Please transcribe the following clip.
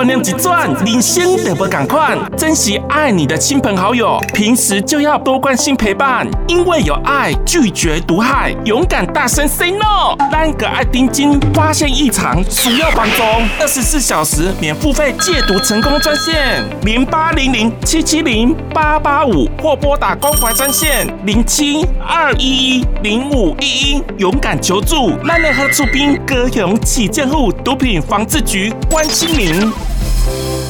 观念一转，人生得不赶快，珍惜爱你的亲朋好友，平时就要多关心陪伴，因为有爱，拒绝毒害，勇敢大声 say no。单个爱丁金发现异常，需要帮助，二十四小时免付费戒毒成功专线零八零零七七零八八五，或拨打关怀专线零七二一一零五一一，勇敢求助。咱联合出兵，高雄市政府毒品防治局关心您。Bye.